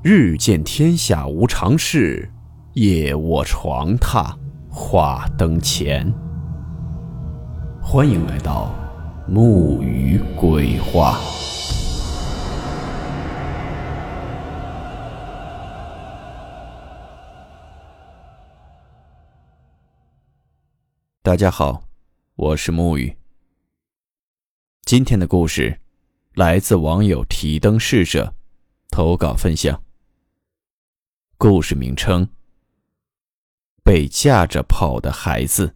日见天下无常事，夜卧床榻话灯前。欢迎来到木鱼鬼话。大家好，我是木鱼。今天的故事来自网友提灯逝者投稿分享。故事名称：被架着跑的孩子。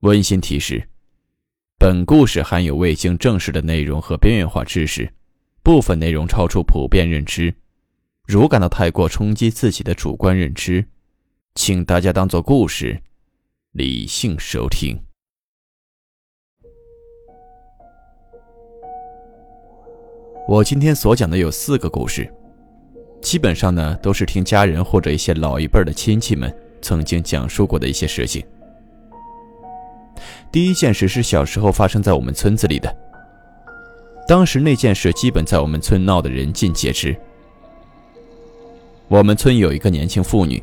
温馨提示：本故事含有未经证实的内容和边缘化知识，部分内容超出普遍认知。如感到太过冲击自己的主观认知，请大家当做故事，理性收听。我今天所讲的有四个故事，基本上呢都是听家人或者一些老一辈的亲戚们曾经讲述过的一些事情。第一件事是小时候发生在我们村子里的，当时那件事基本在我们村闹得人尽皆知。我们村有一个年轻妇女，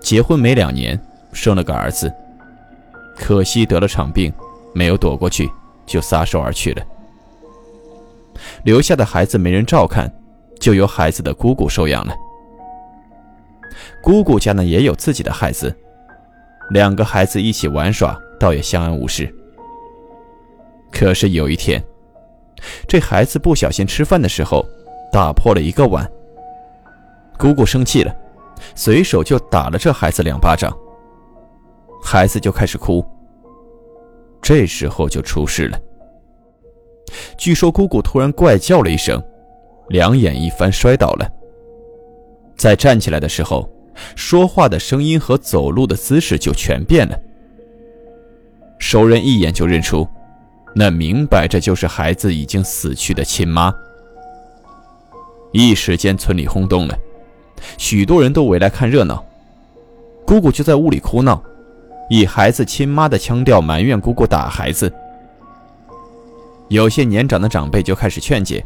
结婚没两年生了个儿子，可惜得了场病，没有躲过去，就撒手而去了。留下的孩子没人照看，就由孩子的姑姑收养了。姑姑家呢也有自己的孩子，两个孩子一起玩耍，倒也相安无事。可是有一天，这孩子不小心吃饭的时候打破了一个碗，姑姑生气了，随手就打了这孩子两巴掌。孩子就开始哭，这时候就出事了。据说姑姑突然怪叫了一声，两眼一翻摔倒了。在站起来的时候，说话的声音和走路的姿势就全变了。熟人一眼就认出，那明摆着就是孩子已经死去的亲妈。一时间村里轰动了，许多人都围来看热闹。姑姑就在屋里哭闹，以孩子亲妈的腔调埋怨姑姑打孩子。有些年长的长辈就开始劝解，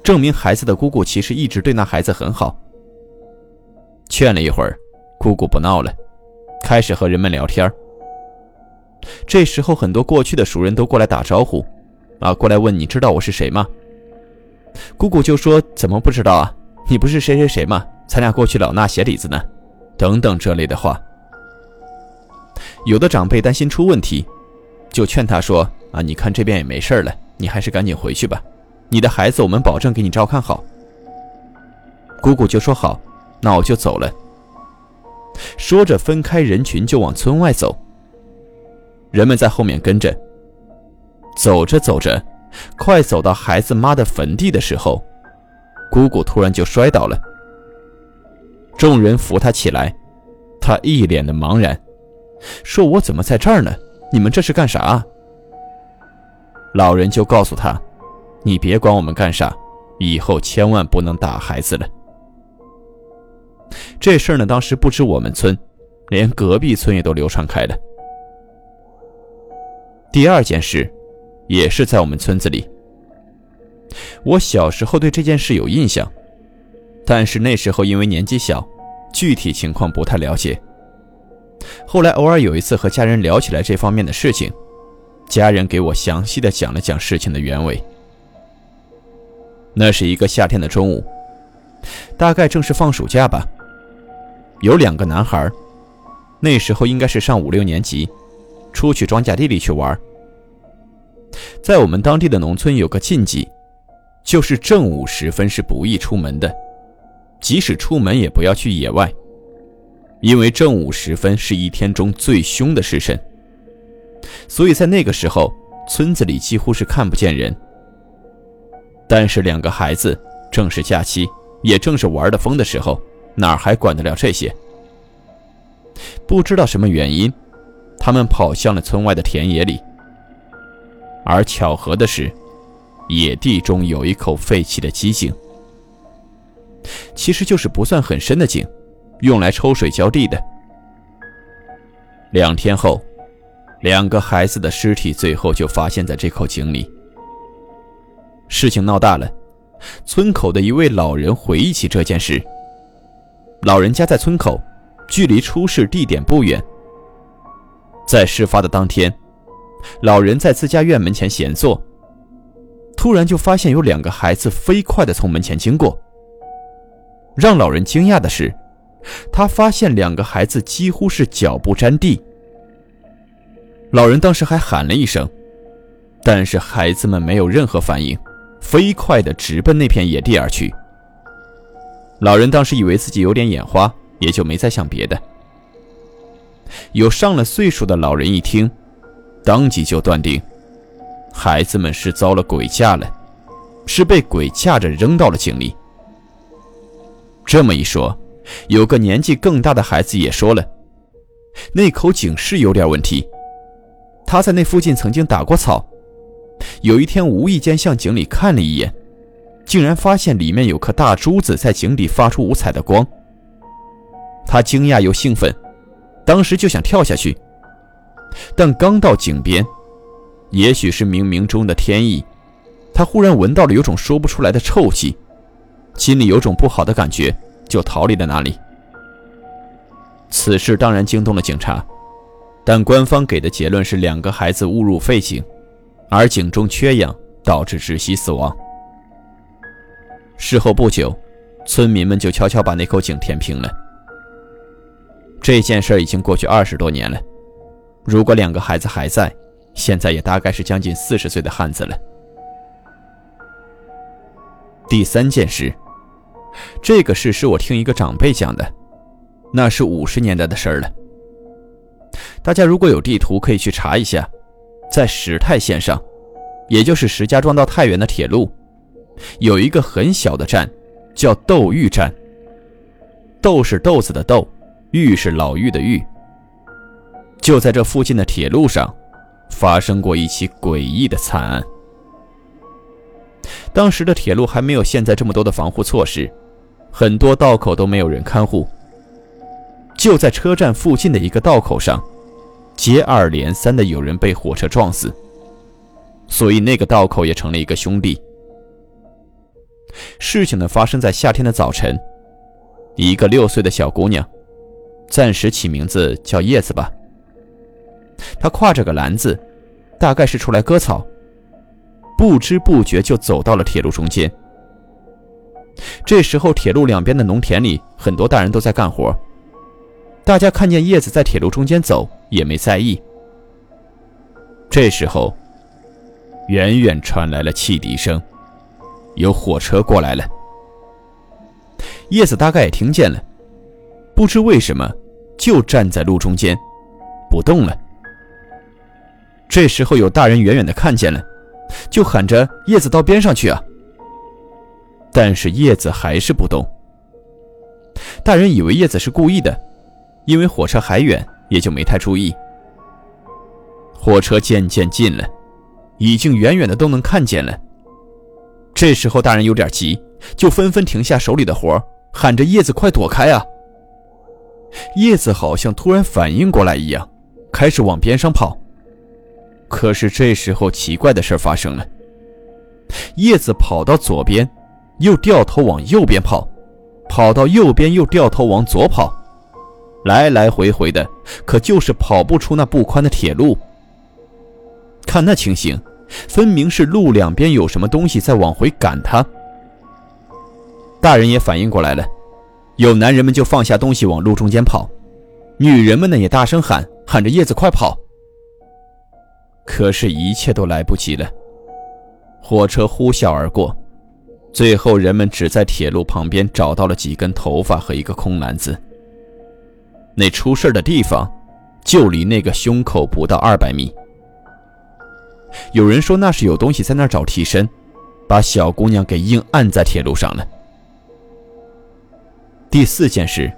证明孩子的姑姑其实一直对那孩子很好。劝了一会儿，姑姑不闹了，开始和人们聊天。这时候，很多过去的熟人都过来打招呼，啊，过来问你知道我是谁吗？姑姑就说怎么不知道啊？你不是谁谁谁吗？咱俩过去老衲鞋底子呢，等等这类的话。有的长辈担心出问题，就劝他说啊，你看这边也没事了。你还是赶紧回去吧，你的孩子我们保证给你照看好。姑姑就说好，那我就走了。说着分开人群就往村外走，人们在后面跟着。走着走着，快走到孩子妈的坟地的时候，姑姑突然就摔倒了。众人扶她起来，她一脸的茫然，说：“我怎么在这儿呢？你们这是干啥？”老人就告诉他：“你别管我们干啥，以后千万不能打孩子了。”这事儿呢，当时不止我们村，连隔壁村也都流传开了。第二件事，也是在我们村子里。我小时候对这件事有印象，但是那时候因为年纪小，具体情况不太了解。后来偶尔有一次和家人聊起来这方面的事情。家人给我详细的讲了讲事情的原委。那是一个夏天的中午，大概正是放暑假吧。有两个男孩，那时候应该是上五六年级，出去庄稼地里去玩。在我们当地的农村有个禁忌，就是正午时分是不宜出门的，即使出门也不要去野外，因为正午时分是一天中最凶的时辰。所以在那个时候，村子里几乎是看不见人。但是两个孩子正是假期，也正是玩的疯的时候，哪还管得了这些？不知道什么原因，他们跑向了村外的田野里。而巧合的是，野地中有一口废弃的机井，其实就是不算很深的井，用来抽水浇地的。两天后。两个孩子的尸体最后就发现在这口井里。事情闹大了，村口的一位老人回忆起这件事。老人家在村口，距离出事地点不远。在事发的当天，老人在自家院门前闲坐，突然就发现有两个孩子飞快地从门前经过。让老人惊讶的是，他发现两个孩子几乎是脚不沾地。老人当时还喊了一声，但是孩子们没有任何反应，飞快地直奔那片野地而去。老人当时以为自己有点眼花，也就没再想别的。有上了岁数的老人一听，当即就断定，孩子们是遭了鬼架了，是被鬼架着扔到了井里。这么一说，有个年纪更大的孩子也说了，那口井是有点问题。他在那附近曾经打过草，有一天无意间向井里看了一眼，竟然发现里面有颗大珠子在井底发出五彩的光。他惊讶又兴奋，当时就想跳下去，但刚到井边，也许是冥冥中的天意，他忽然闻到了有种说不出来的臭气。心里有种不好的感觉，就逃离了那里。此事当然惊动了警察，但官方给的结论是两个孩子误入废井，而井中缺氧导致窒息死亡。事后不久，村民们就悄悄把那口井填平了。这件事已经过去二十多年了，如果两个孩子还在，现在也大概是将近四十岁的汉子了。第三件事。这个事是我听一个长辈讲的，那是五十年代的事儿了。大家如果有地图，可以去查一下，在石太线上，也就是石家庄到太原的铁路，有一个很小的站，叫窦峪站。窦是豆子的豆，峪是老峪的峪。就在这附近的铁路上，发生过一起诡异的惨案。当时的铁路还没有现在这么多的防护措施。很多道口都没有人看护，就在车站附近的一个道口上，接二连三的有人被火车撞死，所以那个道口也成了一个兄弟。事情呢发生在夏天的早晨，一个六岁的小姑娘，暂时起名字叫叶子吧。她挎着个篮子，大概是出来割草，不知不觉就走到了铁路中间。这时候，铁路两边的农田里，很多大人都在干活。大家看见叶子在铁路中间走，也没在意。这时候，远远传来了汽笛声，有火车过来了。叶子大概也听见了，不知为什么，就站在路中间，不动了。这时候，有大人远远的看见了，就喊着：“叶子到边上去啊！”但是叶子还是不动。大人以为叶子是故意的，因为火车还远，也就没太注意。火车渐渐近了，已经远远的都能看见了。这时候大人有点急，就纷纷停下手里的活，喊着：“叶子，快躲开啊！”叶子好像突然反应过来一样，开始往边上跑。可是这时候奇怪的事发生了，叶子跑到左边。又掉头往右边跑，跑到右边又掉头往左跑，来来回回的，可就是跑不出那不宽的铁路。看那情形，分明是路两边有什么东西在往回赶他。大人也反应过来了，有男人们就放下东西往路中间跑，女人们呢也大声喊，喊着叶子快跑。可是，一切都来不及了，火车呼啸而过。最后，人们只在铁路旁边找到了几根头发和一个空篮子。那出事的地方，就离那个胸口不到二百米。有人说那是有东西在那儿找替身，把小姑娘给硬按在铁路上了。第四件事，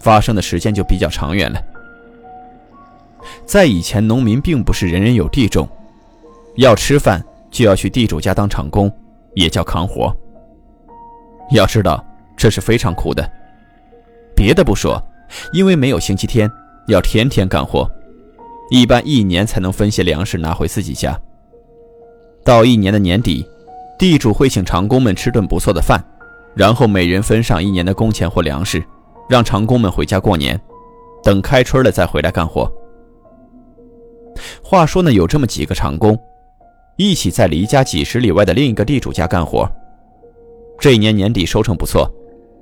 发生的时间就比较长远了。在以前，农民并不是人人有地种，要吃饭就要去地主家当长工，也叫扛活。要知道，这是非常苦的。别的不说，因为没有星期天，要天天干活，一般一年才能分些粮食拿回自己家。到一年的年底，地主会请长工们吃顿不错的饭，然后每人分上一年的工钱或粮食，让长工们回家过年，等开春了再回来干活。话说呢，有这么几个长工，一起在离家几十里外的另一个地主家干活。这一年年底收成不错，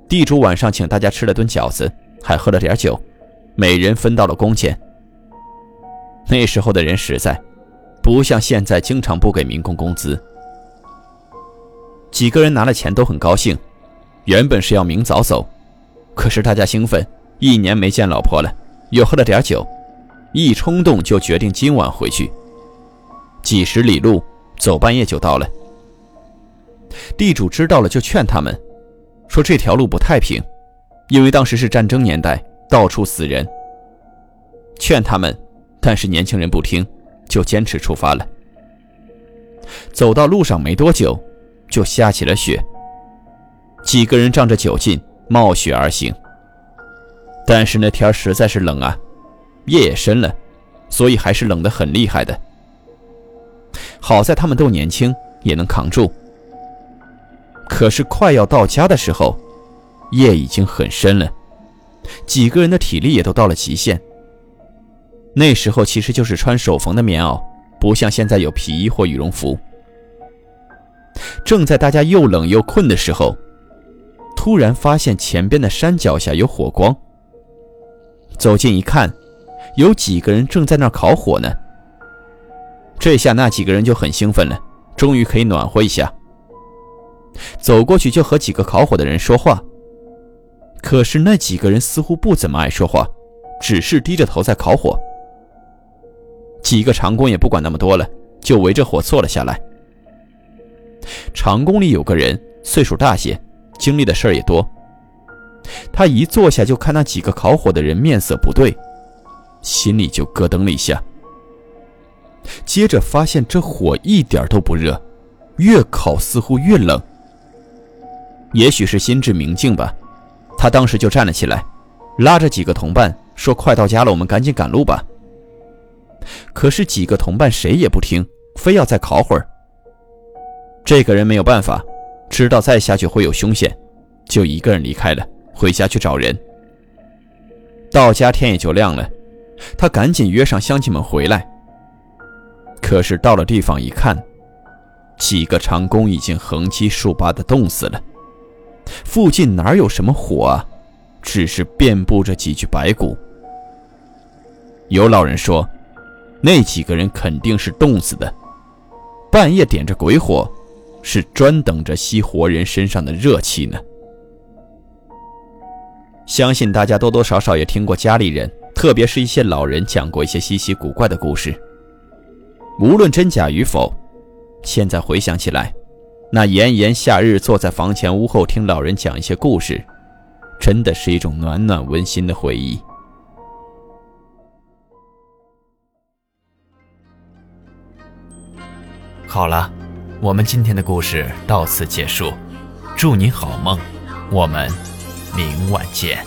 地主晚上请大家吃了顿饺子，还喝了点酒，每人分到了工钱。那时候的人实在，不像现在经常不给民工工资。几个人拿了钱都很高兴，原本是要明早走，可是大家兴奋，一年没见老婆了，又喝了点酒，一冲动就决定今晚回去。几十里路，走半夜就到了。地主知道了，就劝他们，说这条路不太平，因为当时是战争年代，到处死人。劝他们，但是年轻人不听，就坚持出发了。走到路上没多久，就下起了雪。几个人仗着酒劲，冒雪而行。但是那天实在是冷啊，夜也深了，所以还是冷得很厉害的。好在他们都年轻，也能扛住。可是快要到家的时候，夜已经很深了，几个人的体力也都到了极限。那时候其实就是穿手缝的棉袄，不像现在有皮衣或羽绒服。正在大家又冷又困的时候，突然发现前边的山脚下有火光。走近一看，有几个人正在那儿烤火呢。这下那几个人就很兴奋了，终于可以暖和一下。走过去就和几个烤火的人说话，可是那几个人似乎不怎么爱说话，只是低着头在烤火。几个长工也不管那么多了，就围着火坐了下来。长工里有个人岁数大些，经历的事儿也多。他一坐下就看那几个烤火的人面色不对，心里就咯噔了一下。接着发现这火一点都不热，越烤似乎越冷。也许是心智明镜吧，他当时就站了起来，拉着几个同伴说：“快到家了，我们赶紧赶路吧。”可是几个同伴谁也不听，非要再烤会儿。这个人没有办法，知道再下去会有凶险，就一个人离开了，回家去找人。到家天也就亮了，他赶紧约上乡亲们回来。可是到了地方一看，几个长工已经横七竖八的冻死了。附近哪有什么火啊？只是遍布着几具白骨。有老人说，那几个人肯定是冻死的，半夜点着鬼火，是专等着吸活人身上的热气呢。相信大家多多少少也听过家里人，特别是一些老人讲过一些稀奇古怪的故事。无论真假与否，现在回想起来。那炎炎夏日，坐在房前屋后听老人讲一些故事，真的是一种暖暖温馨的回忆。好了，我们今天的故事到此结束，祝你好梦，我们明晚见。